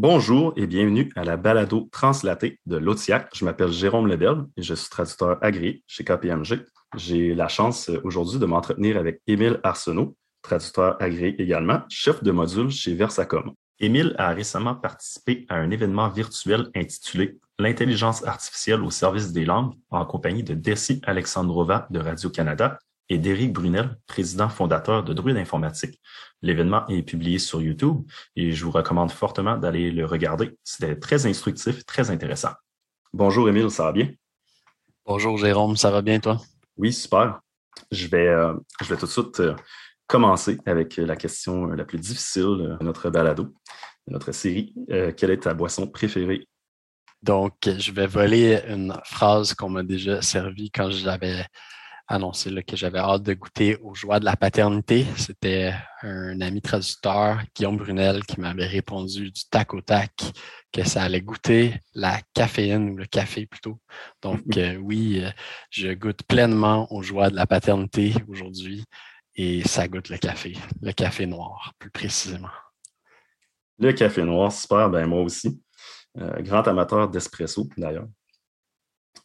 Bonjour et bienvenue à la balado translatée de l'OTIAC. Je m'appelle Jérôme Lebel et je suis traducteur agréé chez KPMG. J'ai la chance euh, aujourd'hui de m'entretenir avec Émile Arsenault, traducteur agréé également, chef de module chez Versacom. Émile a récemment participé à un événement virtuel intitulé L'intelligence artificielle au service des langues en compagnie de Desi Alexandrova de Radio-Canada et d'Éric Brunel, président fondateur de Druide Informatique. L'événement est publié sur YouTube et je vous recommande fortement d'aller le regarder. C'était très instructif, très intéressant. Bonjour Émile, ça va bien? Bonjour Jérôme, ça va bien toi? Oui, super. Je vais, euh, je vais tout de suite euh, commencer avec la question la plus difficile de notre balado, de notre série. Euh, quelle est ta boisson préférée? Donc, je vais voler une phrase qu'on m'a déjà servie quand j'avais annoncé que j'avais hâte de goûter aux joies de la paternité. C'était un ami traducteur, Guillaume Brunel, qui m'avait répondu du tac au tac que ça allait goûter la caféine ou le café plutôt. Donc euh, oui, euh, je goûte pleinement aux joies de la paternité aujourd'hui et ça goûte le café, le café noir plus précisément. Le café noir, super, ben moi aussi. Euh, grand amateur d'espresso d'ailleurs.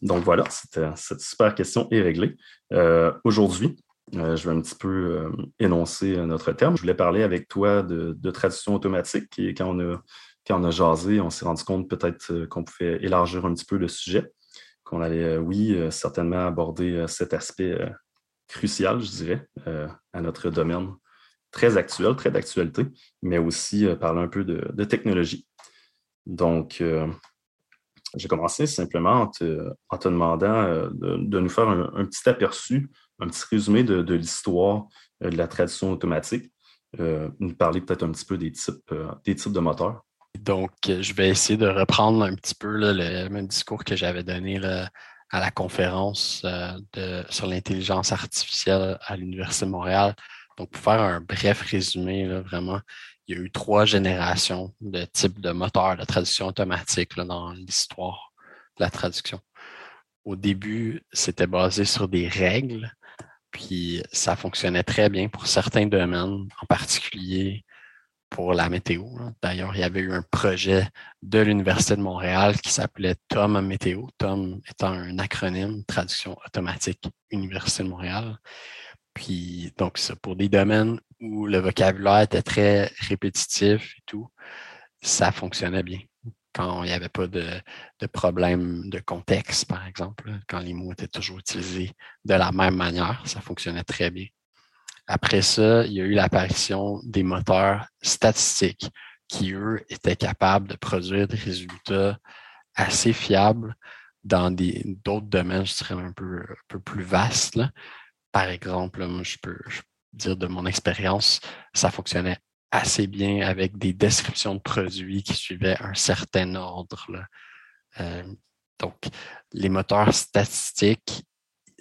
Donc voilà, cette super question est réglée. Euh, aujourd'hui, euh, je vais un petit peu euh, énoncer notre terme. Je voulais parler avec toi de, traduction automatique et quand on a, quand on a jasé, on s'est rendu compte peut-être qu'on pouvait élargir un petit peu le sujet, qu'on allait, oui, certainement aborder cet aspect crucial, je dirais, à notre domaine très actuel, très d'actualité, mais aussi parler un peu de, de technologie. Donc, j'ai commencé simplement en te, demandant euh, de, nous faire un, petit aperçu, un petit résumé de, l'histoire euh, de la tradition automatique, euh, nous parler peut-être un petit peu des types, des types de moteurs. Donc, je vais essayer de reprendre un petit peu le même discours que j'avais donné à la conférence sur l'intelligence artificielle à l'Université de Montréal. Donc, pour faire un bref résumé, vraiment, il y a eu trois générations de types de moteurs de traduction automatique dans l'histoire de la traduction. Au début, c'était basé sur des règles, puis ça fonctionnait très bien pour certains domaines, en particulier pour la météo. D'ailleurs, il y avait eu un projet de l'Université de Montréal qui s'appelait TOM Météo, TOM étant un acronyme traduction automatique Université de Montréal. Puis donc, ça, pour des domaines où le vocabulaire était très répétitif et tout, ça fonctionnait bien. Quand il n'y avait pas de, de, problème de contexte, par exemple, quand les mots étaient toujours utilisés de la même manière, ça fonctionnait très bien. Après ça, il y a eu l'apparition des moteurs statistiques qui, eux, étaient capables de produire des résultats assez fiables dans d'autres domaines, je dirais, un peu, un peu plus vastes. Par exemple, moi, je peux, dire de mon expérience, ça fonctionnait assez bien avec des descriptions de produits qui suivaient un certain ordre. Euh, donc, les moteurs statistiques,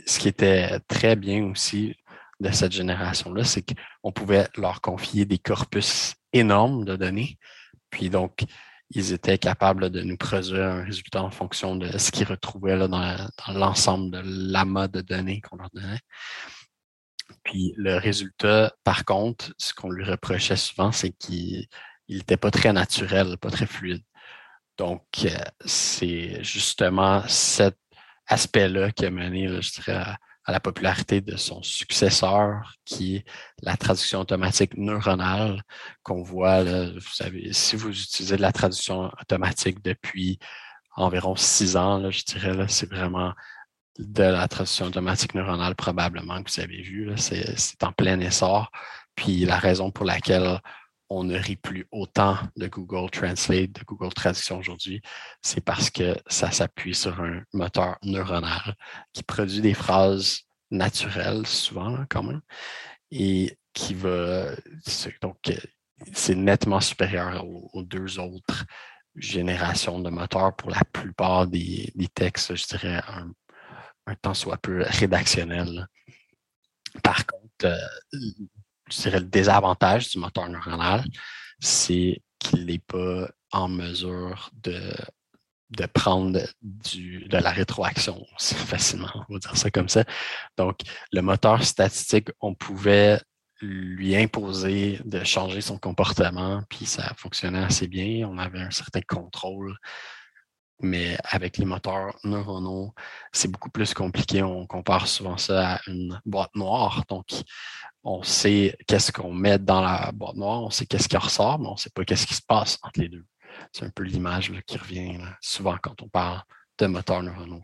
ce qui était très bien aussi de cette génération-là, c'est qu'on pouvait leur confier des corpus énormes de données. Puis donc, ils étaient capables de nous produire un résultat en fonction de ce qu'ils retrouvaient dans, l'ensemble de l'amas de données qu'on leur donnait. Puis le résultat, par contre, ce qu'on lui reprochait souvent, c'est qu'il n'était pas très naturel, pas très fluide. Donc, euh, c'est justement cet aspect-là qui a mené, je dirais, à, la popularité de son successeur, qui est la traduction automatique neuronale qu'on voit, vous savez, si vous utilisez de la traduction automatique depuis environ six ans, je dirais, c'est vraiment de la traduction automatique neuronale probablement que vous avez vu. C'est en plein essor. Puis la raison pour laquelle on ne rit plus autant de Google Translate, de Google Traduction aujourd'hui, c'est parce que ça s'appuie sur un moteur neuronal qui produit des phrases naturelles, souvent quand même, et qui va. Donc, c'est nettement supérieur aux, deux autres générations de moteurs pour la plupart des, des textes, je dirais un un temps soit peu rédactionnel. Par contre, euh, je dirais le désavantage du moteur neuronal, c'est qu'il n'est pas en mesure de, de prendre du, de la rétroaction facilement, on va dire ça comme ça. Donc, le moteur statistique, on pouvait lui imposer de changer son comportement, puis ça fonctionnait assez bien. On avait un certain contrôle. Mais avec les moteurs neuronaux, c'est beaucoup plus compliqué. On compare souvent ça à une boîte noire. Donc, on sait qu'est-ce qu'on met dans la boîte noire, on sait qu'est-ce qui ressort, mais on ne sait pas qu'est-ce qui se passe entre les deux. C'est un peu l'image qui revient souvent quand on parle de moteurs neuronaux.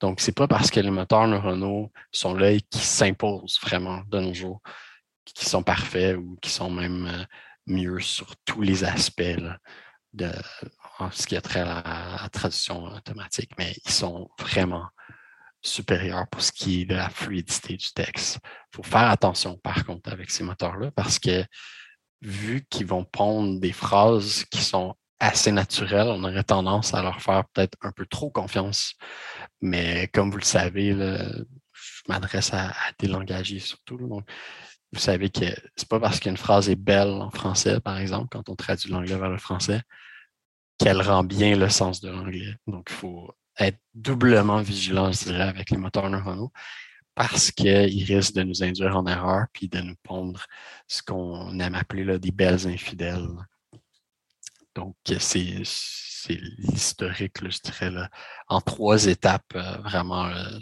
Donc, ce n'est pas parce que les moteurs neuronaux sont là et qui s'imposent vraiment de nos jours, qui sont parfaits ou qui sont même euh, mieux sur tous les aspects de ce qui a trait à la traduction automatique, mais ils sont vraiment supérieurs pour ce qui est de la fluidité du texte. Il faut faire attention, par contre, avec ces moteurs-là, parce que vu qu'ils vont pondre des phrases qui sont assez naturelles, on aurait tendance à leur faire peut-être un peu trop confiance. Mais comme vous le savez, je m'adresse à, des langagiers surtout. Donc, vous savez que c'est pas parce qu'une phrase est belle en français, par exemple, quand on traduit l'anglais vers le français, qu'elle rend bien le sens de l'anglais. Donc, il faut être doublement vigilant, je dirais, avec les moteurs neuronaux parce qu'ils risquent de nous induire en erreur puis de nous pondre ce qu'on aime appeler là, des belles infidèles. Donc, c'est l'historique, je dirais, en trois étapes euh, vraiment euh,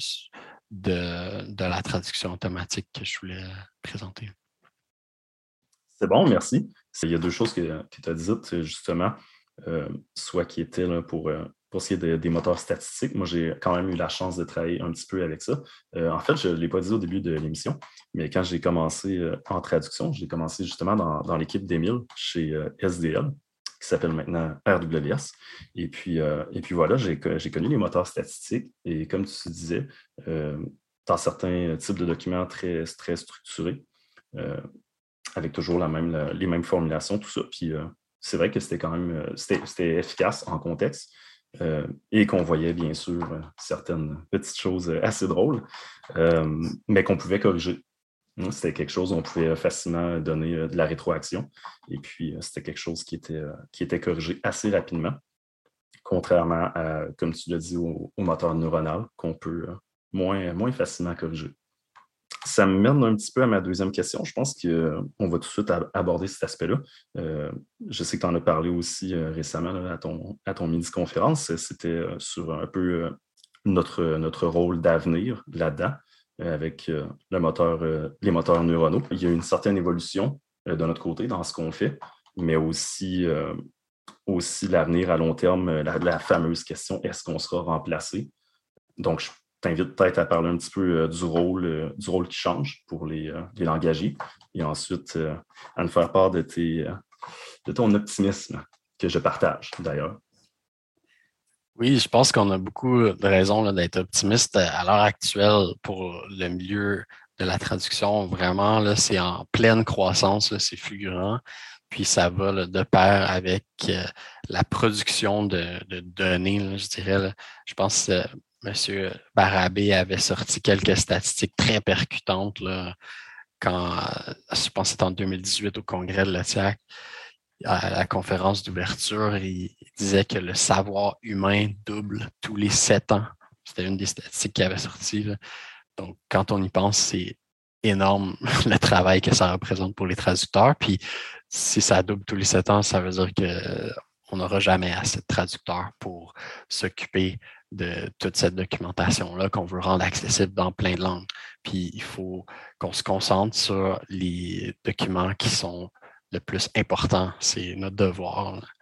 de, de, la traduction automatique que je voulais présenter. C'est bon, merci. Il y a deux choses que, tu as dites, justement, soit qui étaient là, pour pour ce qui est des moteurs statistiques, moi, j'ai quand même eu la chance de travailler un petit peu avec ça. Euh, en fait, je ne l'ai pas dit au début de l'émission, mais quand j'ai commencé euh, en traduction, j'ai commencé justement dans, l'équipe d'Emile chez euh, SDL, qui s'appelle maintenant RWS. Et puis, et puis voilà, j'ai connu les moteurs statistiques. Et comme tu disais, dans certains types de documents très, très structurés, avec toujours la même, les mêmes formulations, tout ça. Puis c'est vrai que c'était quand même c'était efficace en contexte. Euh, et qu'on voyait bien sûr euh, certaines petites choses euh, assez drôles, mais qu'on pouvait corriger. Hein, c'était quelque chose où on pouvait facilement donner de la rétroaction. Et puis, c'était quelque chose qui était, qui était corrigé assez rapidement, contrairement à, comme tu l'as dit, au, au moteur neuronal, qu'on peut moins, moins facilement corriger ça me mène un petit peu à ma deuxième question. Je pense qu'on va tout de suite aborder cet aspect-là. Euh, je sais que tu en as parlé aussi euh, récemment à ton, à ton midi-conférence. C'était euh, sur un peu notre, notre rôle d'avenir là-dedans avec les moteurs neuronaux. Il y a une certaine évolution de notre côté dans ce qu'on fait, mais aussi, aussi l'avenir à long terme, la, la fameuse question est-ce qu'on sera remplacé? Donc, je t'invite peut-être à parler un petit peu euh, du, rôle, euh, du rôle qui change pour les, euh, les langagiers et ensuite à nous faire part de, tes, de ton optimisme que je partage d'ailleurs. Oui, je pense qu'on a beaucoup de raisons d'être optimiste à l'heure actuelle pour le milieu de la traduction. Vraiment, c'est en pleine croissance, c'est fulgurant. Puis ça va de pair avec la production de, données, je dirais. Je pense M. Barabé avait sorti quelques statistiques très percutantes quand, je pense que c'était en 2018 au congrès de l'OTIAC, à la conférence d'ouverture, il disait que le savoir humain double tous les sept ans. C'était une des statistiques qu'il avait sorties. Donc, quand on y pense, c'est énorme le travail que ça représente pour les traducteurs. Puis, si ça double tous les sept ans, ça veut dire qu'on n'aura jamais assez de traducteurs pour s'occuper de toute cette documentation-là qu'on veut rendre accessible dans plein de langues. Puis il faut qu'on se concentre sur les documents qui sont le plus importants. C'est notre devoir.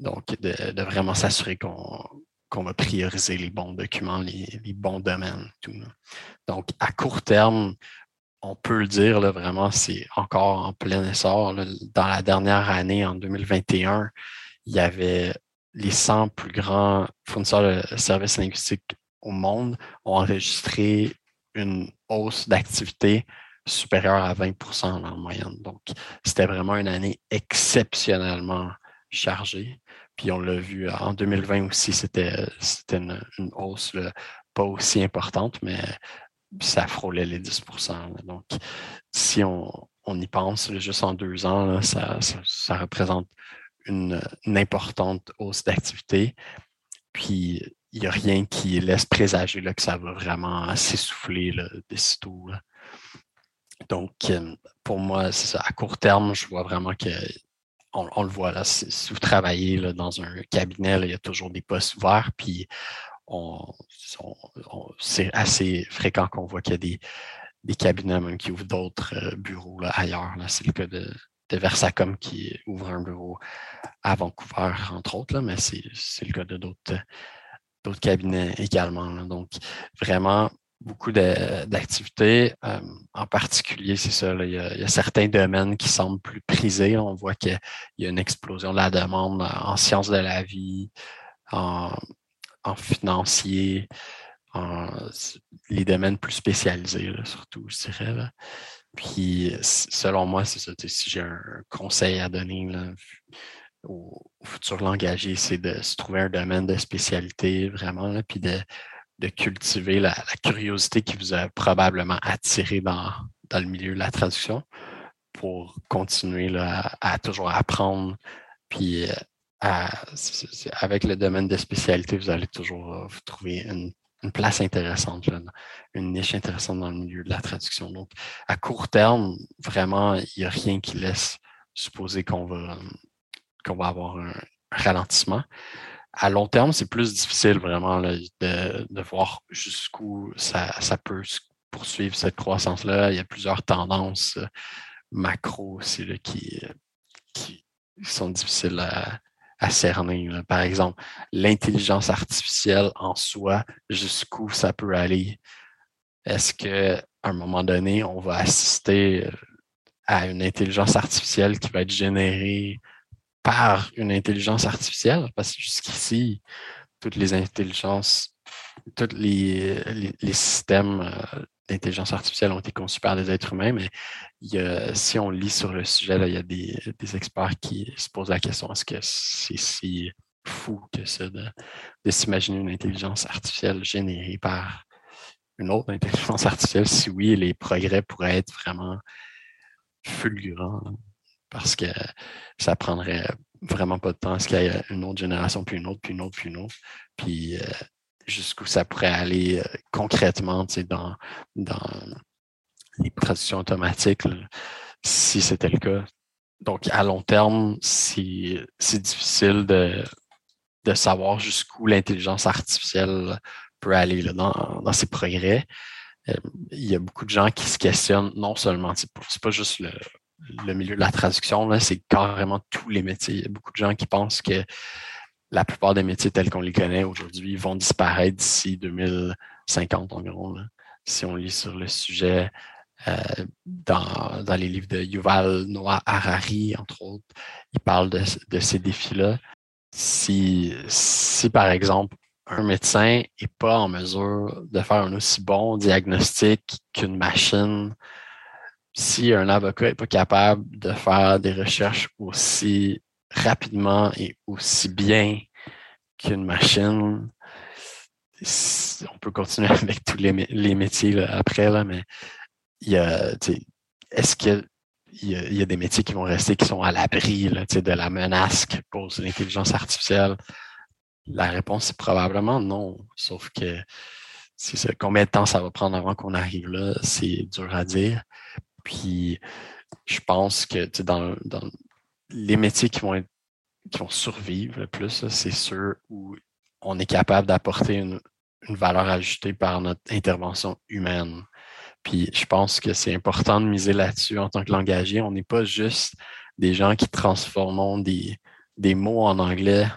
Donc, de, vraiment s'assurer qu'on va prioriser les bons documents, les, bons domaines. Tout. Donc, à court terme, on peut le dire, là, vraiment, c'est encore en plein essor. Dans la dernière année, en 2021, il y avait les 100 plus grands fournisseurs de services linguistiques au monde ont enregistré une hausse d'activité supérieure à 20% en moyenne. Donc, c'était vraiment une année exceptionnellement chargée. Puis on l'a vu en 2020 aussi, c'était une, hausse pas aussi importante, mais ça frôlait les 10% Donc, si on, y pense, juste en deux ans, ça, représente une, importante hausse d'activité. Puis, il n'y a rien qui laisse présager là, que ça va vraiment s'essouffler d'ici tout. Donc, pour moi, ça. À court terme, je vois vraiment que on, le voit là, si vous travaillez là, dans un cabinet, il y a toujours des postes ouverts, puis c'est assez fréquent qu'on voit qu'il y a des, des, cabinets même qui ouvrent d'autres euh, bureaux là, ailleurs. C'est le cas de, de, Versacom qui ouvre un bureau à Vancouver, entre autres, mais c'est le cas de d'autres cabinets également. Donc, vraiment, beaucoup d'activités. Euh, en particulier, c'est ça, il, y a, certains domaines qui semblent plus prisés. On voit qu'il y a une explosion de la demande en sciences de la vie, en, financier, en les domaines plus spécialisés, surtout, je dirais. Puis, selon moi, c'est ça. Si j'ai un conseil à donner aux, futurs engagés, c'est de se trouver un domaine de spécialité vraiment, puis de, de cultiver la, curiosité qui vous a probablement attiré dans, dans le milieu de la traduction pour continuer là, à, toujours apprendre. Puis euh, avec le domaine de spécialité, vous allez toujours euh, vous trouver une, place intéressante, une niche intéressante dans le milieu de la traduction. Donc, à court terme, vraiment, il n'y a rien qui laisse supposer qu'on va, qu'on va avoir un ralentissement à long terme, c'est plus difficile vraiment de, voir jusqu'où ça, peut poursuivre cette croissance-là. Il y a plusieurs tendances euh, macro aussi qui, qui sont difficiles à, cerner. Par exemple, l'intelligence artificielle en soi, jusqu'où ça peut aller. Est-ce qu'à un moment donné, on va assister euh, à une intelligence artificielle qui va être générée par une intelligence artificielle, parce que jusqu'ici, toutes les intelligences, tous les, les, systèmes d'intelligence artificielle ont été conçus par des êtres humains, mais si on lit sur le sujet, il y a des, experts qui se posent la question est-ce que c'est si fou que ça de, s'imaginer une intelligence artificielle générée par une autre intelligence artificielle? Si oui, les progrès pourraient être vraiment fulgurants parce que ça prendrait vraiment pas de temps à ce qu'il y ait une autre génération, puis une autre, puis une autre, puis une autre. Puis euh, jusqu'où ça pourrait aller euh, concrètement dans, dans les traductions automatiques, si c'était le cas. Donc, à long terme, c'est difficile de, de savoir jusqu'où l'intelligence artificielle peut aller là, dans, dans ses progrès. Euh, il y a beaucoup de gens qui se questionnent, non seulement, c'est pas juste le, le milieu de la traduction, c'est carrément tous les métiers. Il y a beaucoup de gens qui pensent que la plupart des métiers tels qu'on les connaît aujourd'hui vont disparaître d'ici 2050 environ. Si on lit sur le sujet euh, dans, les livres de Yuval Noah Harari, entre autres, il parle de, ces défis-là. Si, si, par exemple, un médecin n'est pas en mesure de faire un aussi bon diagnostic qu'une machine si un avocat n'est pas capable de faire des recherches aussi rapidement et aussi bien qu'une machine, on peut continuer avec tous les, métiers après, là, mais y est-ce qu'il y, a, des métiers qui vont rester qui sont à l'abri de la menace que pose l'intelligence artificielle? La réponse est probablement non, sauf que combien de temps ça va prendre avant qu'on arrive là, c'est dur à dire. Puis je pense que dans, dans les métiers qui vont, qui vont survivre le plus, c'est ceux où on est capable d'apporter une, valeur ajoutée par notre intervention humaine. Puis je pense que c'est important de miser là-dessus en tant que langagé. On n'est pas juste des gens qui transformons des, des mots en anglais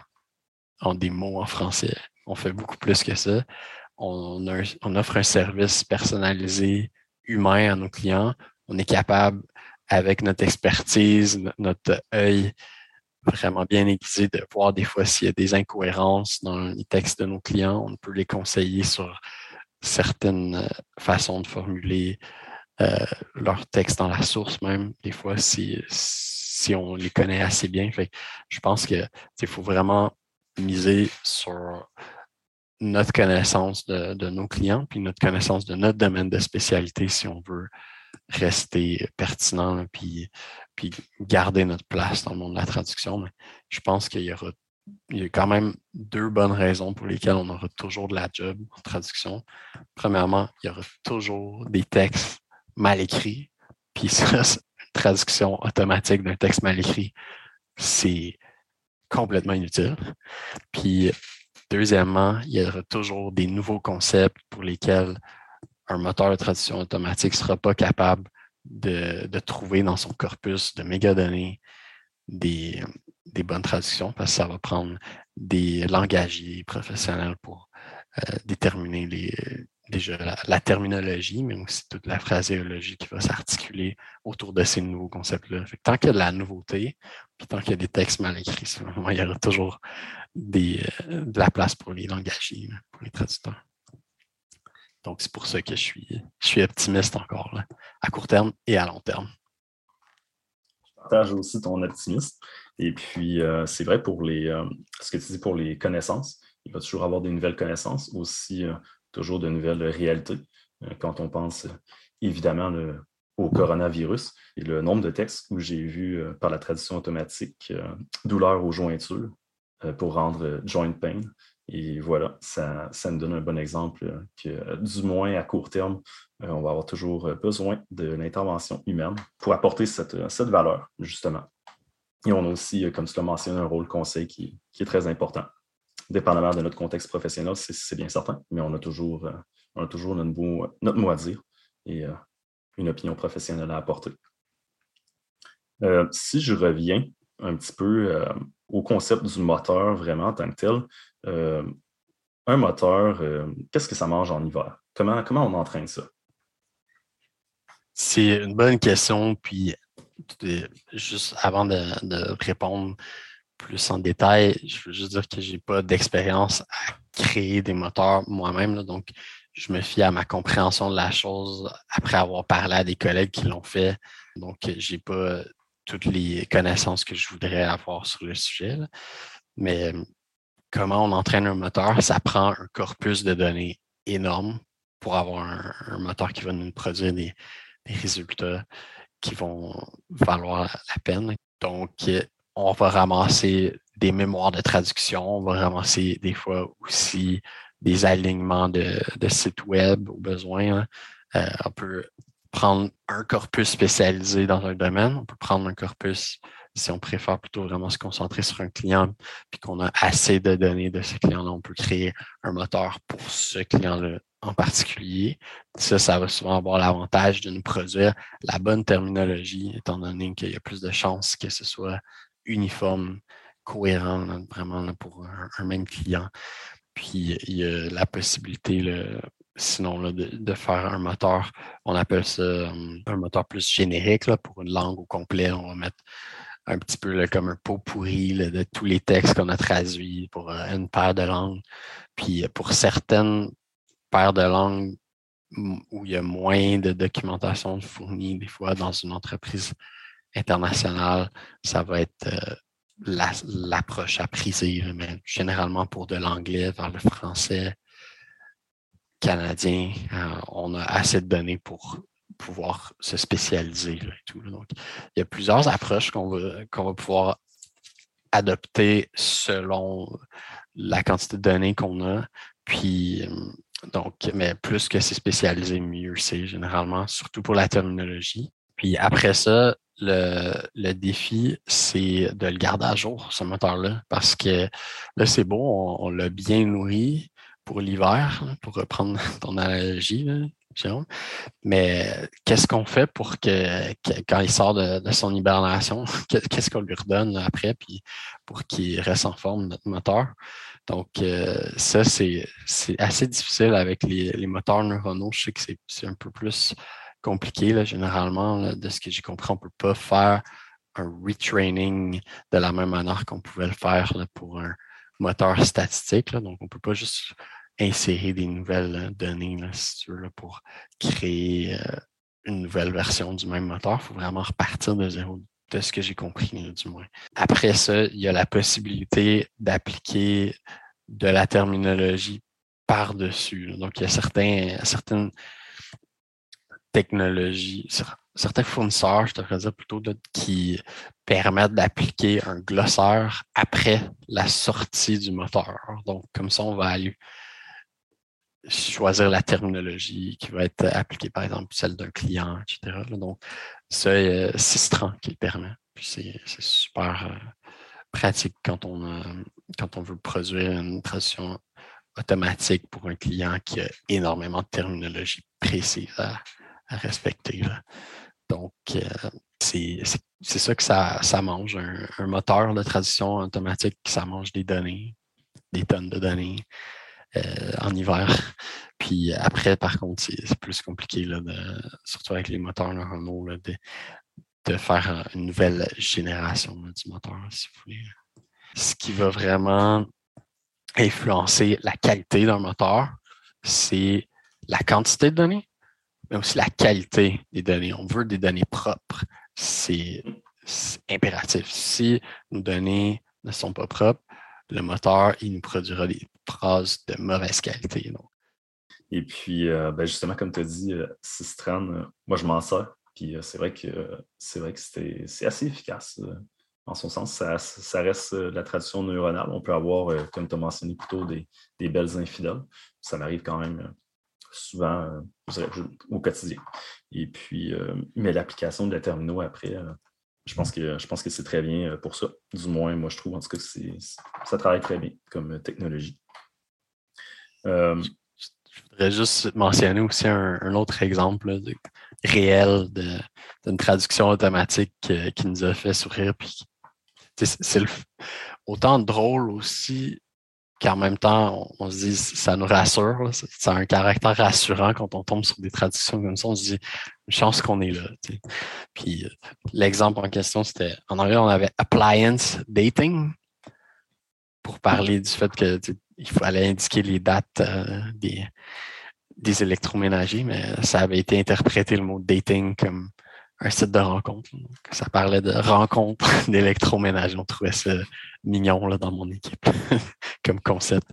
en des mots en français. On fait beaucoup plus que ça. On, on offre un service personnalisé, humain à nos clients on est capable, avec notre expertise, notre œil vraiment bien aiguisé, de voir des fois s'il y a des incohérences dans les textes de nos clients. On peut les conseiller sur certaines euh, façons de formuler euh, leurs textes dans la source même, des fois, si, si on les connaît assez bien. je pense qu'il faut vraiment miser sur notre connaissance de, nos clients, puis notre connaissance de notre domaine de spécialité si on veut rester pertinent puis, puis garder notre place dans le monde de la traduction. Mais je pense qu'il y aura il y a quand même deux bonnes raisons pour lesquelles on aura toujours de la job en traduction. Premièrement, il y aura toujours des textes mal écrits. Puis une traduction automatique d'un texte mal écrit, c'est complètement inutile. Puis deuxièmement, il y aura toujours des nouveaux concepts pour lesquels un moteur de traduction automatique ne sera pas capable de, trouver dans son corpus de mégadonnées des, des bonnes traductions parce que ça va prendre des langagiers professionnels pour euh, déterminer déjà la, terminologie, mais aussi toute la phraséologie qui va s'articuler autour de ces nouveaux concepts-là. Tant qu'il y a de la nouveauté, puis tant qu'il y a des textes mal écrits, il y aura toujours euh, de la place pour les langagiers, pour les traducteurs. Donc, c'est pour ça que je suis, je suis optimiste encore, là, à court terme et à long terme. Je partage aussi ton optimisme. Et puis, euh, c'est vrai pour les, euh, ce que tu dis pour les connaissances. Il va toujours avoir des nouvelles connaissances, aussi toujours de nouvelles réalités. Euh, quand on pense évidemment au coronavirus et le nombre de textes où j'ai vu euh, par la traduction automatique euh, douleur aux jointures pour rendre joint pain. Et voilà, ça, ça me donne un bon exemple que, du moins à court terme, on va avoir toujours besoin de l'intervention humaine pour apporter cette, cette, valeur, justement. Et on a aussi, comme tu l'as mentionné, un rôle conseil qui, qui est très important dépendamment de notre contexte professionnel, c'est bien certain, mais on a toujours, euh, toujours notre, mot, à dire et euh, une opinion professionnelle à apporter. Euh, si je reviens un petit peu au concept du moteur vraiment en tant que tel, un moteur, qu'est-ce que ça mange en hiver? Comment, comment on entraîne ça? C'est une bonne question. Puis, juste avant de répondre, plus en détail, je veux juste dire que je n'ai pas d'expérience à créer des moteurs moi-même. Donc, je me fie à ma compréhension de la chose après avoir parlé à des collègues qui l'ont fait. Donc, je n'ai pas toutes les connaissances que je voudrais avoir sur le sujet. Mais comment on entraîne un moteur, ça prend un corpus de données énorme pour avoir un, moteur qui va nous produire des, résultats qui vont valoir la peine. Donc, on va ramasser des mémoires de traduction, on va ramasser des fois aussi des alignements de, sites web au besoin. Euh, on peut prendre un corpus spécialisé dans un domaine, on peut prendre un corpus si on préfère plutôt vraiment se concentrer sur un client, puis qu'on a assez de données de ce client-là, on peut créer un moteur pour ce client-là en particulier. Ça, ça va souvent avoir l'avantage de nous produire la bonne terminologie, étant donné qu'il y a plus de chances que ce soit uniforme, cohérent, vraiment pour un, même client. Puis il y a la possibilité, sinon de, faire un moteur, on appelle ça hum, un moteur plus générique pour une langue au complet. On va mettre un petit peu comme un pot pourri de tous les textes qu'on a traduits pour euh, une paire de langues. Puis pour certaines paires de langues où il y a moins de documentation fournie, des fois dans une entreprise international, ça va être euh, l'approche à priser, mais généralement pour de l'anglais vers le français canadien, euh, on a assez de données pour pouvoir se spécialiser. il y a plusieurs approches qu'on va, pouvoir adopter selon la quantité de données qu'on a. Puis, euh, mais plus que c'est spécialisé, mieux c'est généralement, surtout pour la terminologie. Puis après ça, le, défi, c'est de le garder à jour, ce moteur-là, parce que là, c'est beau, on, l'a bien nourri pour l'hiver, pour reprendre ton analogie, Jérôme. Mais qu'est-ce qu'on fait pour que, quand il sort de, son hibernation, qu'est-ce qu'on lui redonne après, puis pour qu'il reste en forme, notre moteur? Donc, euh, ça, c'est assez difficile avec les, les, moteurs neuronaux. Je sais que c'est un peu plus compliqué, là, généralement, de ce que j'ai compris, on ne peut pas faire un retraining de la même manière qu'on pouvait le faire pour un moteur statistique. Donc, on ne peut pas juste insérer des nouvelles euh, données, si tu veux, pour créer euh, une nouvelle version du même moteur. Il faut vraiment repartir de zéro, de ce que j'ai compris, du moins. Après ça, il y a la possibilité d'appliquer de la terminologie par-dessus. Donc, il y a certains, certaines technologies, certains fournisseurs, je devrais dire plutôt, qui permettent d'appliquer un glossaire après la sortie du moteur. Donc, comme ça, on va aller choisir la terminologie qui va être appliquée, par exemple, celle d'un client, etc. Donc, c'est Sistran qui le permet. Puis c'est super pratique quand on, quand on veut produire une traduction automatique pour un client qui a énormément de terminologie précise à, respecter. Donc, euh, c'est ça que ça, ça mange, un, moteur de traduction automatique, ça mange des données, des tonnes de données euh, en hiver. Puis après, par contre, c'est plus compliqué, là, surtout avec les moteurs neuronaux, de, de faire une nouvelle génération du moteur, si vous voulez. Ce qui va vraiment influencer la qualité d'un moteur, c'est la quantité de données, mais aussi la qualité des données. On veut des données propres. C'est impératif. Si nos données ne sont pas propres, le moteur, il nous produira des phrases de mauvaise qualité. Et puis, euh, ben, justement, comme tu as dit, euh, Sistran, euh, moi, je m'en sers. Puis c'est vrai que c'est vrai que c'est assez efficace en son sens, ça, reste la traduction neuronale. On peut avoir, comme tu as mentionné plutôt, des, des belles infidèles. Ça m'arrive quand même souvent au quotidien. Et puis, mais l'application de la terminaux après, je pense que je pense que c'est très bien pour ça. Du moins, moi, je trouve en tout cas que ça travaille très bien comme technologie. Je voudrais juste mentionner aussi un, autre exemple réel d'une traduction automatique qui nous a fait sourire puis c'est autant drôle aussi qu'en même temps, on, se dit ça nous rassure. C'est un caractère rassurant quand on tombe sur des traductions comme ça. On se dit une chance qu'on est là. Puis euh, l'exemple en question, c'était en anglais, on avait appliance dating pour parler du fait qu'il fallait indiquer les dates euh, des, des électroménagers, mais ça avait été interprété le mot dating comme un site de rencontre. ça parlait de rencontre d'électroménage. On trouvait ça mignon là, dans mon équipe comme concept.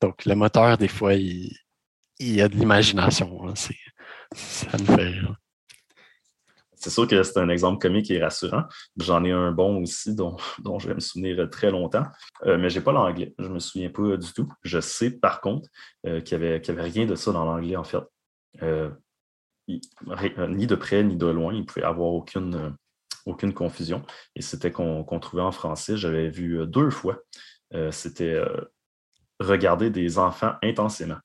Donc, le moteur, des fois, il, y a de l'imagination. Ça nous fait rire. C'est sûr que c'est un exemple comique et rassurant. J'en ai un bon aussi dont, je vais me souvenir très longtemps, euh, mais je n'ai pas l'anglais. Je ne me souviens pas du tout. Je sais par contre euh, qu'il n'y avait, avait, rien de ça dans l'anglais en fait. Euh, ni de près ni de loin, il ne pouvait avoir aucune, aucune confusion. Et c'était qu'on trouvait en français, j'avais vu deux fois, c'était regarder des enfants intensément.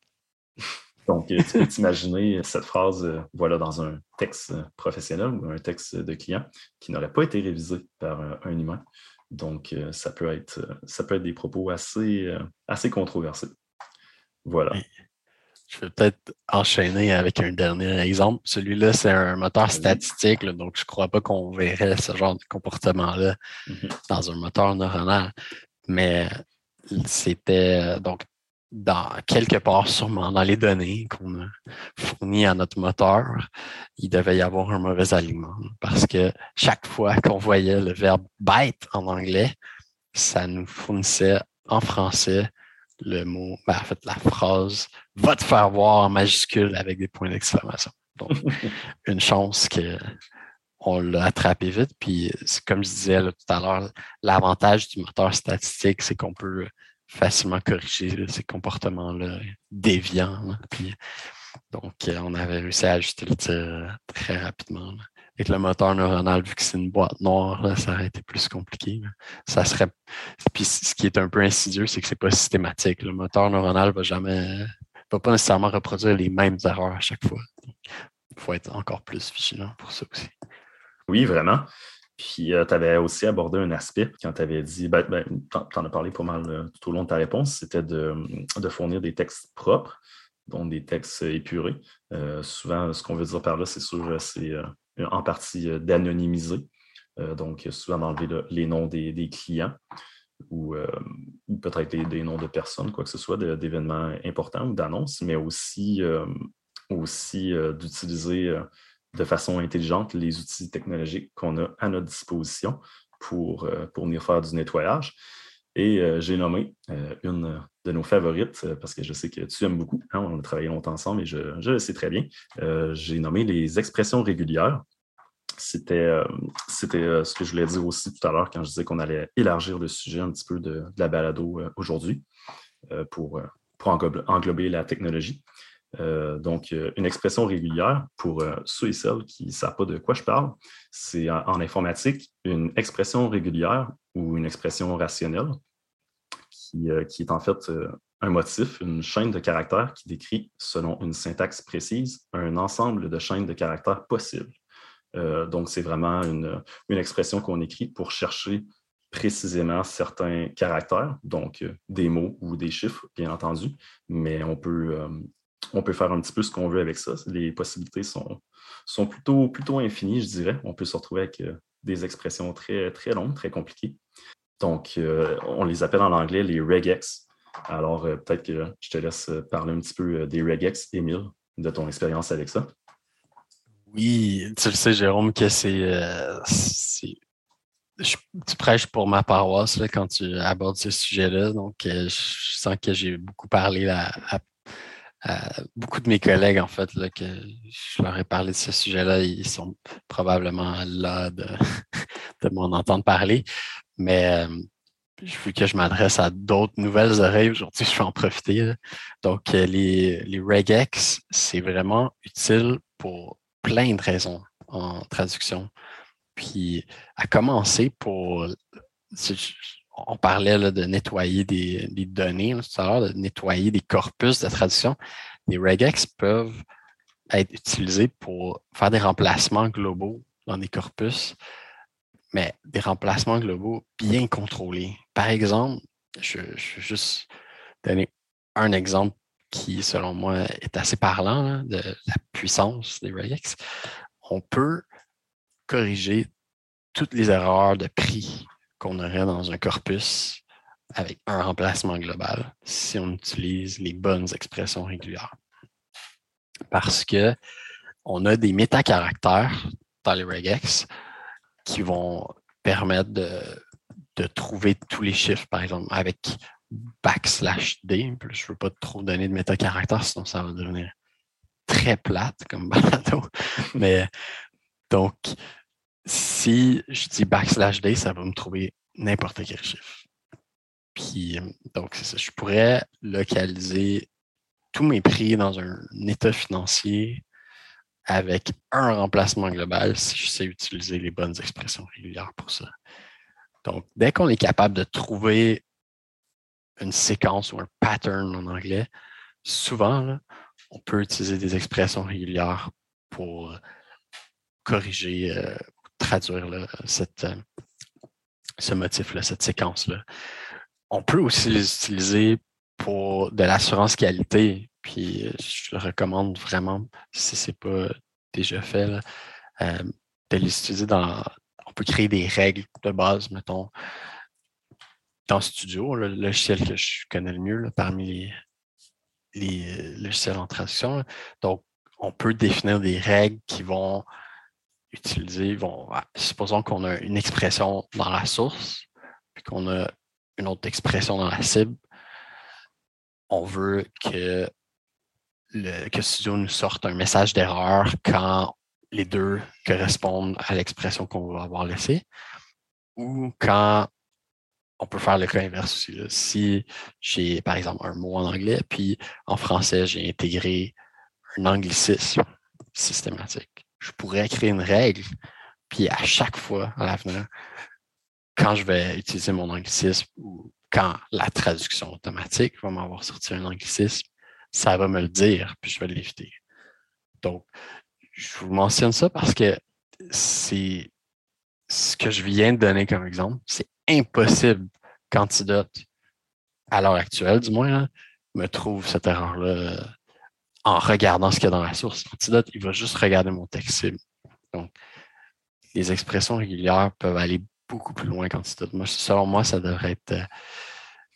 Donc, tu peux t'imaginer cette phrase, voilà, dans un texte professionnel ou un texte de client qui n'aurait pas été révisé par un humain. Donc, ça peut être, ça peut être des propos assez, assez controversés. Voilà. Je vais peut-être enchaîner avec un dernier exemple. Celui-là, c'est un moteur statistique, donc je ne crois pas qu'on verrait ce genre de comportement-là mm-hmm. dans un moteur neuronal. Mais c'était donc dans quelque part sûrement dans les données qu'on a fournies à notre moteur, il devait y avoir un mauvais aliment parce que chaque fois qu'on voyait le verbe bite en anglais, ça nous fournissait en français le mot, ben, en fait, la phrase va te faire voir en majuscule avec des points d'exclamation. Donc, une chance qu'on l'a attrapé vite. Puis, comme je disais tout à l'heure, l'avantage du moteur statistique, c'est qu'on peut facilement corriger ces comportements-là déviants. Puis, donc, on avait réussi à ajuster le tir très rapidement avec le moteur neuronal, vu que c'est une boîte noire, ça aurait été plus compliqué. Ça serait. Puis ce qui est un peu insidieux, c'est que c'est pas systématique. Le moteur neuronal va jamais va pas nécessairement reproduire les mêmes erreurs à chaque fois. Il faut être encore plus vigilant pour ça aussi. Oui, vraiment. Puis euh, tu avais aussi abordé un aspect quand tu avais dit, ben, tu en as parlé pas mal euh, tout au long de ta réponse, c'était de, fournir des textes propres, donc des textes épurés. Euh, souvent, ce qu'on veut dire par là, c'est sûr, c'est en partie d'anonymiser. Donc, souvent d'enlever les noms des, clients ou, peut-être des, noms de personnes, quoi que ce soit, d'événements importants ou d'annonces, mais aussi, aussi d'utiliser de façon intelligente les outils technologiques qu'on a à notre disposition pour, pour venir faire du nettoyage. Et j'ai nommé une de nos favorites, parce que je sais que tu aimes beaucoup. Hein, on a travaillé longtemps ensemble et je, le sais très bien. j'ai nommé les expressions régulières c'était euh, euh, ce que je voulais dire aussi tout à l'heure quand je disais qu'on allait élargir le sujet un petit peu de, la balado euh, aujourd'hui pour englober la technologie. Euh, donc, euh, une expression régulière, pour euh, ceux et celles qui ne savent pas de quoi je parle, c'est en, informatique une expression régulière ou une expression rationnelle qui, est en fait un motif, une chaîne de caractères qui décrit, selon une syntaxe précise, un ensemble de chaînes de caractères possibles. donc, c'est vraiment une, une expression qu'on écrit pour chercher précisément certains caractères, donc des mots ou des chiffres, bien entendu, mais on peut, on peut faire un petit peu ce qu'on veut avec ça. Les possibilités sont, plutôt, plutôt infinies, je dirais. On peut se retrouver avec euh, des expressions très, très longues, très compliquées. Donc, euh, on les appelle en anglais les regex. Alors, euh, peut-être que je te laisse parler un petit peu des regex, Émile, de ton expérience avec ça. Oui, tu le sais, Jérôme, que c'est. tu prêches pour ma paroisse quand tu abordes ce sujet-là. Donc, je sens que j'ai beaucoup parlé à, à beaucoup de mes collègues, en fait, que je leur ai parlé de ce sujet-là, ils sont probablement là de, m'en entendre parler. Mais euh, vu que je m'adresse à d'autres nouvelles oreilles aujourd'hui, je vais en profiter. Donc, euh, les regex, c'est vraiment utile pour plein de raisons en traduction. Puis, à commencer pour on parlait de nettoyer des, données tout à l'heure, de nettoyer des corpus de traduction. Les regex peuvent être utilisés pour faire des remplacements globaux dans des corpus, mais des remplacements globaux bien contrôlés. Par exemple, je, vais juste donner un exemple qui, selon moi, est assez parlant de la puissance des regex. On peut corriger toutes les erreurs de prix qu'on aurait dans un corpus avec un remplacement global si on utilise les bonnes expressions régulières. Parce que on a des métacaractères dans les regex qui vont permettre de, trouver tous les chiffres, par exemple, avec backslash D. Je ne veux pas trop donner de métacaractères, sinon ça va devenir très plate comme balado. Mais donc, si je dis backslash D, ça va me trouver n'importe quel chiffre. Puis, donc, c'est ça. Je pourrais localiser tous mes prix dans un état financier avec un remplacement global si je sais utiliser les bonnes expressions régulières pour ça. Donc, dès qu'on est capable de trouver une séquence ou un pattern en anglais, souvent, on peut utiliser des expressions régulières pour corriger, euh, traduire cette, euh, ce motif-là, cette séquence-là. On peut aussi les utiliser pour de l'assurance qualité, puis euh, je le recommande vraiment si ce n'est pas déjà fait, euh, de les utiliser dans. On peut créer des règles de base, mettons, dans Studio, le logiciel que je connais le mieux parmi les, les logiciels en traduction. Donc, on peut définir des règles qui vont utiliser, supposons qu'on a une expression dans la source, puis qu'on a une autre expression dans la cible, on veut que, le, que Studio nous sorte un message d'erreur quand les deux correspondent à l'expression qu'on va avoir laissée, ou quand on peut faire le cas inverse aussi. Si j'ai, par exemple, un mot en anglais, puis en français, j'ai intégré un anglicisme systématique je pourrais créer une règle, puis à chaque fois à l'avenir, quand je vais utiliser mon anglicisme ou quand la traduction automatique va m'avoir sorti un anglicisme, ça va me le dire, puis je vais l'éviter. Donc, je vous mentionne ça parce que c'est ce que je viens de donner comme exemple. C'est impossible qu'Antidote, à l'heure actuelle du moins, me trouve cette erreur-là en regardant ce qu'il y a dans la source. Antidote, il va juste regarder mon texte cible. Donc, les expressions régulières peuvent aller beaucoup plus loin qu'Antidote. Moi, selon moi, ça devrait être euh,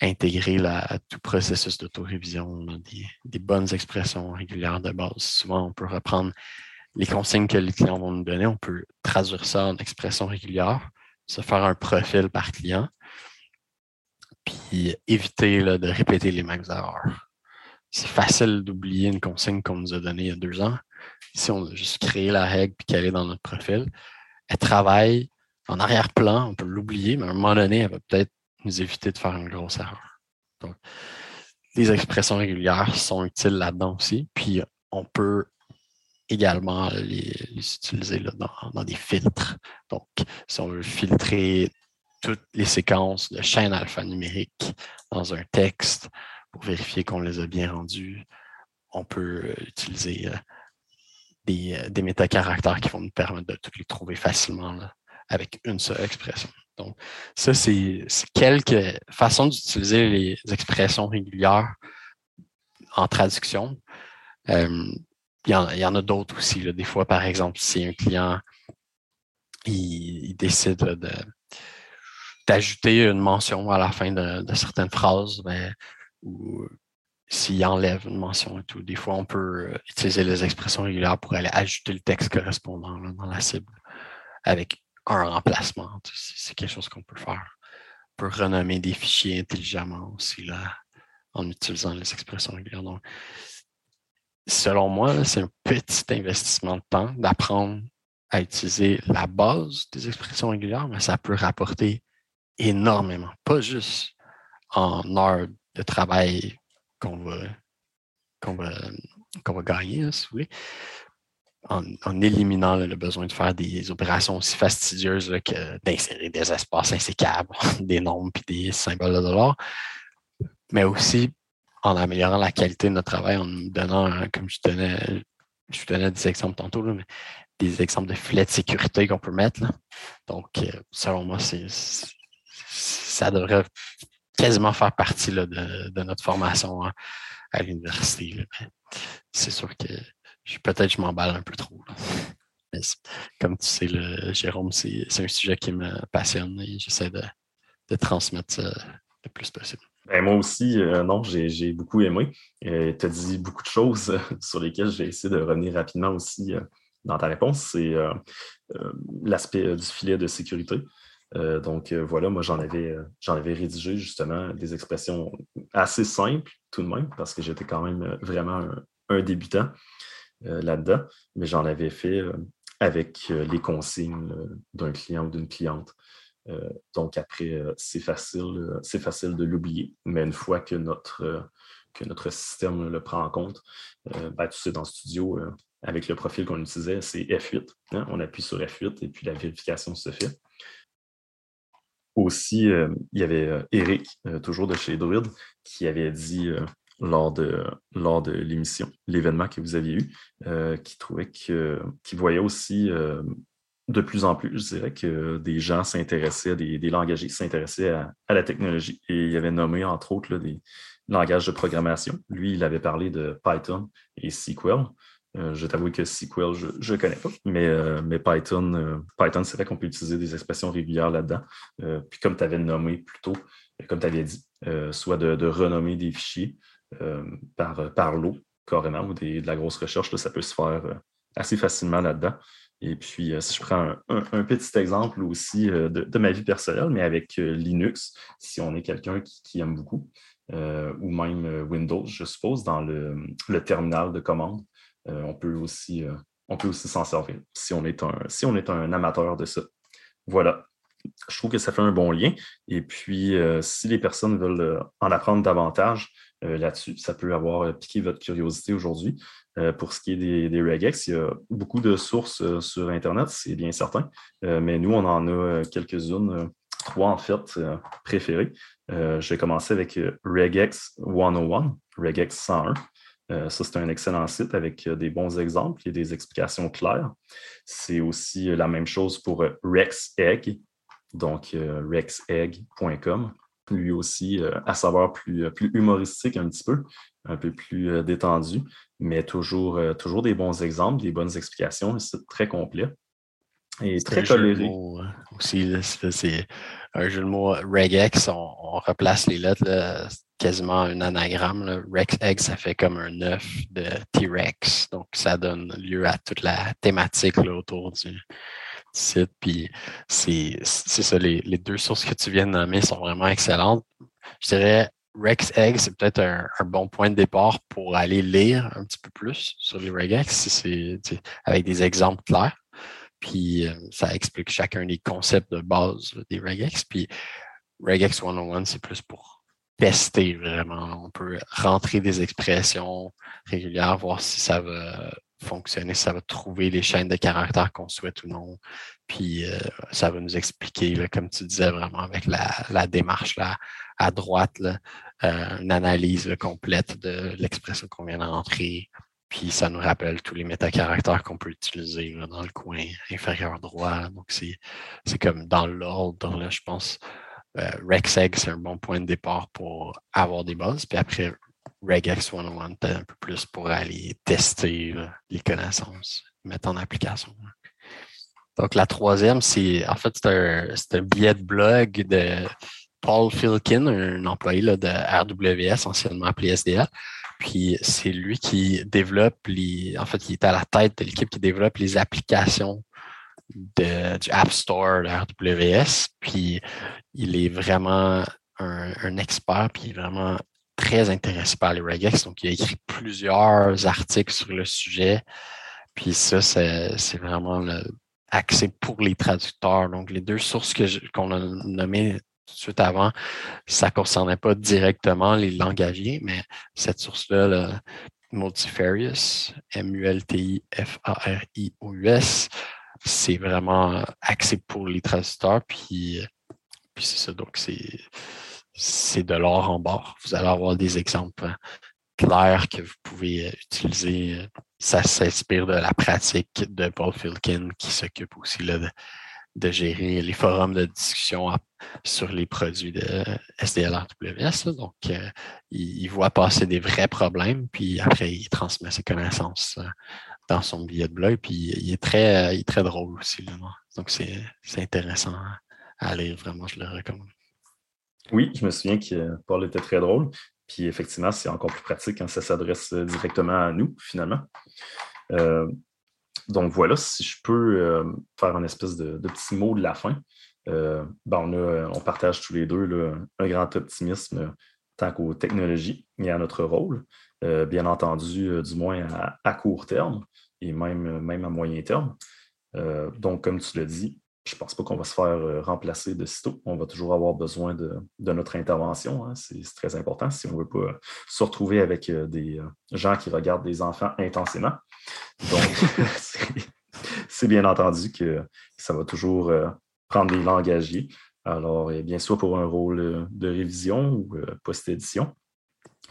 intégré à tout processus d'autorévision, des, des bonnes expressions régulières de base. Souvent, on peut reprendre les consignes que les clients vont nous donner, on peut traduire ça en expressions régulières, se faire un profil par client, puis éviter de répéter les mêmes erreurs c'est facile d'oublier une consigne qu'on nous a donnée il y a deux ans. Si on a juste créé la règle et qu'elle est dans notre profil, elle travaille en arrière-plan, on peut l'oublier, mais à un moment donné, elle va peut-être nous éviter de faire une grosse erreur. Donc, les expressions régulières sont utiles là-dedans aussi. Puis on peut également les, utiliser dans, des filtres. Donc, si on veut filtrer toutes les séquences de chaînes alphanumériques dans un texte pour vérifier qu'on les a bien rendues, on peut utiliser euh, des, euh, des métacaractères qui vont nous permettre de toutes les trouver facilement avec une seule expression. Donc, ça, c'est quelques façons d'utiliser les expressions régulières en traduction. Euh, il, y en, a d'autres aussi. Des fois, par exemple, si un client il, décide d'ajouter une mention à la fin de, certaines phrases, ben, ou s'il enlève une mention et tout, des fois, on peut utiliser les expressions régulières pour aller ajouter le texte correspondant dans la cible avec un remplacement. C'est quelque chose qu'on peut faire. On peut renommer des fichiers intelligemment aussi là, en utilisant les expressions régulières. Donc, selon moi, c'est un petit investissement de temps d'apprendre à utiliser la base des expressions régulières, mais ça peut rapporter énormément, pas juste en heures travail qu'on va, va, va gagner, si vous voulez, en, éliminant le besoin de faire des opérations aussi fastidieuses que d'insérer des espaces insécables, des nombres et des symboles de dollars, mais aussi en améliorant la qualité de notre travail, en nous donnant, comme je donnais, je donnais des exemples tantôt, des exemples de filets de sécurité qu'on peut mettre. Donc, euh, selon moi, ça devrait quasiment faire partie de, notre formation à l'université. C'est sûr que peut-être je m'emballe un peu trop. comme tu sais, le, Jérôme, c'est un sujet qui me passionne et j'essaie de, transmettre ça le plus possible. Ben, moi aussi, euh, non, j'ai beaucoup aimé. Euh, tu as dit beaucoup de choses sur lesquelles j'ai essayé de revenir rapidement aussi euh, dans ta réponse. C'est l'aspect du filet de sécurité. Donc voilà, moi j'en avais, j'en avais rédigé justement des expressions assez simples tout de même, parce que j'étais quand même vraiment un débutant. Euh, là-dedans, mais j'en avais fait euh, avec euh, les consignes d'un client ou d'une cliente. donc après, c'est facile, facile de l'oublier, mais une fois que notre, que notre système le prend en compte, ben, tu sais, dans Studio, avec le profil qu'on utilisait, c'est F8. Hein, on appuie sur F8 et puis la vérification se fait. Aussi, il y avait Eric, toujours de chez Druid, qui avait dit lors de, lors de l'émission, l'événement que vous aviez eu, euh, qui trouvait que, qui voyait aussi euh, de plus en plus, je dirais, que des gens s'intéressaient, des, des langagiers s'intéressaient à, la technologie. Et il avait nommé, entre autres, des langages de programmation. Lui, il avait parlé de Python et SQL. Euh, je t'avoue que SQL, je ne connais pas, mais, mais Python, Python c'est vrai qu'on peut utiliser des expressions régulières là-dedans. puis comme tu avais nommé plus tôt, comme tu avais dit, soit de, de, renommer des fichiers, euh, par, par l'eau, carrément, ou de la grosse recherche, ça peut se faire euh, assez facilement là-dedans. Et puis, euh, si je prends un, petit exemple aussi de, ma vie personnelle, mais avec Linux, si on est quelqu'un qui, aime beaucoup, ou même Windows, je suppose, dans le, terminal de commande, on peut aussi, on peut aussi s'en servir si on, est un, amateur de ça. Voilà. Je trouve que ça fait un bon lien. Et puis, si les personnes veulent en apprendre davantage, euh, là-dessus. Ça peut avoir euh, piqué votre curiosité aujourd'hui. Euh, pour ce qui est des, regex, il y a beaucoup de sources sur Internet, c'est bien certain. mais nous, on en a quelques-unes, trois en fait, préférées. je vais commencer avec Regex 101, Regex 101. Ça, c'est un excellent site avec des bons exemples et des explications claires. C'est aussi la même chose pour RexEgg, donc rexegg.com lui aussi euh, à savoir plus, euh, humoristique un petit peu, un peu plus euh, détendu, mais toujours, toujours des bons exemples, des bonnes explications. C'est très complet et très coloré. Hein. aussi, c'est un jeu de mots regex, on, on replace les lettres, quasiment un anagramme. Rex ça fait comme un œuf de T-Rex. Donc, ça donne lieu à toute la thématique autour du, site. Puis c'est ça, les, deux sources que tu viens de nommer sont vraiment excellentes. Je dirais RexEgg, c'est peut-être un, bon point de départ pour aller lire un petit peu plus sur les regex, avec des exemples clairs. Puis euh, ça explique chacun des concepts de base des regex. Puis regex 101, c'est plus pour tester vraiment. On peut rentrer des expressions régulières, voir si ça va fonctionner, si ça va trouver les chaînes de caractères qu'on souhaite ou non. Puis euh, ça va nous expliquer, comme tu disais, vraiment avec la, démarche à droite, euh, une analyse complète de l'expression qu'on vient d'entrer. Puis ça nous rappelle tous les métacaractères qu'on peut utiliser dans le coin inférieur droit. Donc c'est comme dans l'ordre, je pense. Euh, RexEgg, c'est un bon point de départ pour avoir des bases. Puis après, regex 101, peut-être un peu plus pour aller tester les connaissances, mettre en application. Donc, la troisième, c'est en fait, c'est un, billet de blog de Paul Filkin, un employé de RWS, anciennement appelé SDL. Puis c'est lui qui développe les. En fait, il est à la tête de l'équipe qui développe les applications de, du App Store de RWS. Puis il est vraiment un, expert, puis il est vraiment très intéressé par les regex. Donc, il a écrit plusieurs articles sur le sujet. Puis ça, c'est vraiment le, accès pour les traducteurs. Donc, les deux sources qu'on a nommées suite avant, ça ne concernait pas directement les langagiers, mais cette source-là, Multifarious, M-U-L-T-I-F-A-R-I-O-U-S, c'est vraiment accès pour les traducteurs. Puis, c'est ça. Donc, c'est de l'or en bord. Vous allez avoir des exemples clairs que vous pouvez utiliser. Ça s'inspire de la pratique de Paul Filkin qui s'occupe aussi là, de, gérer les forums de discussion sur les produits de SDLRWS. Donc, euh, il, voit passer des vrais problèmes, puis après, il transmet ses connaissances euh, dans son billet de blog, puis il est très, il est très drôle aussi. Donc, c'est intéressant à lire, vraiment, je le recommande. Oui, je me souviens que Paul était très drôle. Puis effectivement, c'est encore plus pratique quand ça s'adresse directement à nous, finalement. Euh, donc voilà, si je peux euh, faire un espèce de, petit mot de la fin. Euh, ben, on, partage tous les deux un grand optimisme tant qu'aux technologies et à notre rôle. bien entendu, du moins à, court terme et même, même à moyen terme. donc, comme tu l'as dit, je ne pense pas qu'on va se faire euh, remplacer de sitôt. On va toujours avoir besoin de, notre intervention. Hein. C'est très important si on ne veut pas se retrouver avec euh, des euh, gens qui regardent des enfants intensément. Donc, c'est bien entendu que ça va toujours prendre des langagiers. Alors, bien soit pour un rôle de révision ou post-édition,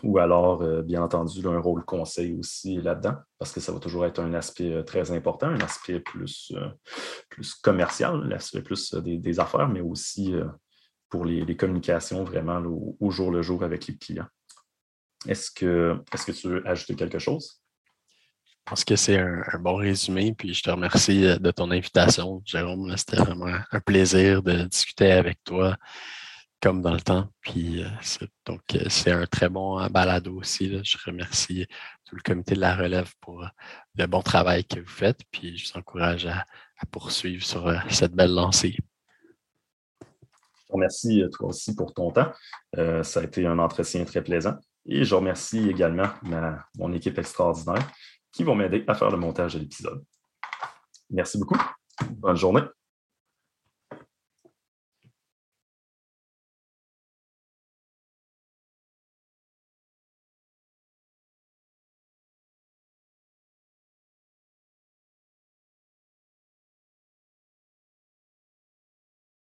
ou alors, euh, bien entendu, un rôle conseil aussi là-dedans, parce que ça va toujours être un aspect euh, très important, un aspect plus, euh, plus commercial, l'aspect plus des, affaires, mais aussi pour les, communications vraiment au, jour le jour avec les clients. Est-ce que, est que tu veux ajouter quelque chose? Je pense que c'est un, bon résumé, puis je te remercie de ton invitation, Jérôme. C'était vraiment un plaisir de discuter avec toi comme dans le temps. Puis, euh, donc, euh, c'est un très bon euh, balado aussi. Je remercie tout le comité de la relève pour le bon travail que vous faites. Puis, je vous encourage à, poursuivre sur cette belle lancée. Je remercie toi aussi pour ton temps. ça a été un entretien très plaisant. Et je remercie également mon équipe extraordinaire qui vont m'aider à faire le montage de l'épisode. Merci beaucoup. Bonne journée.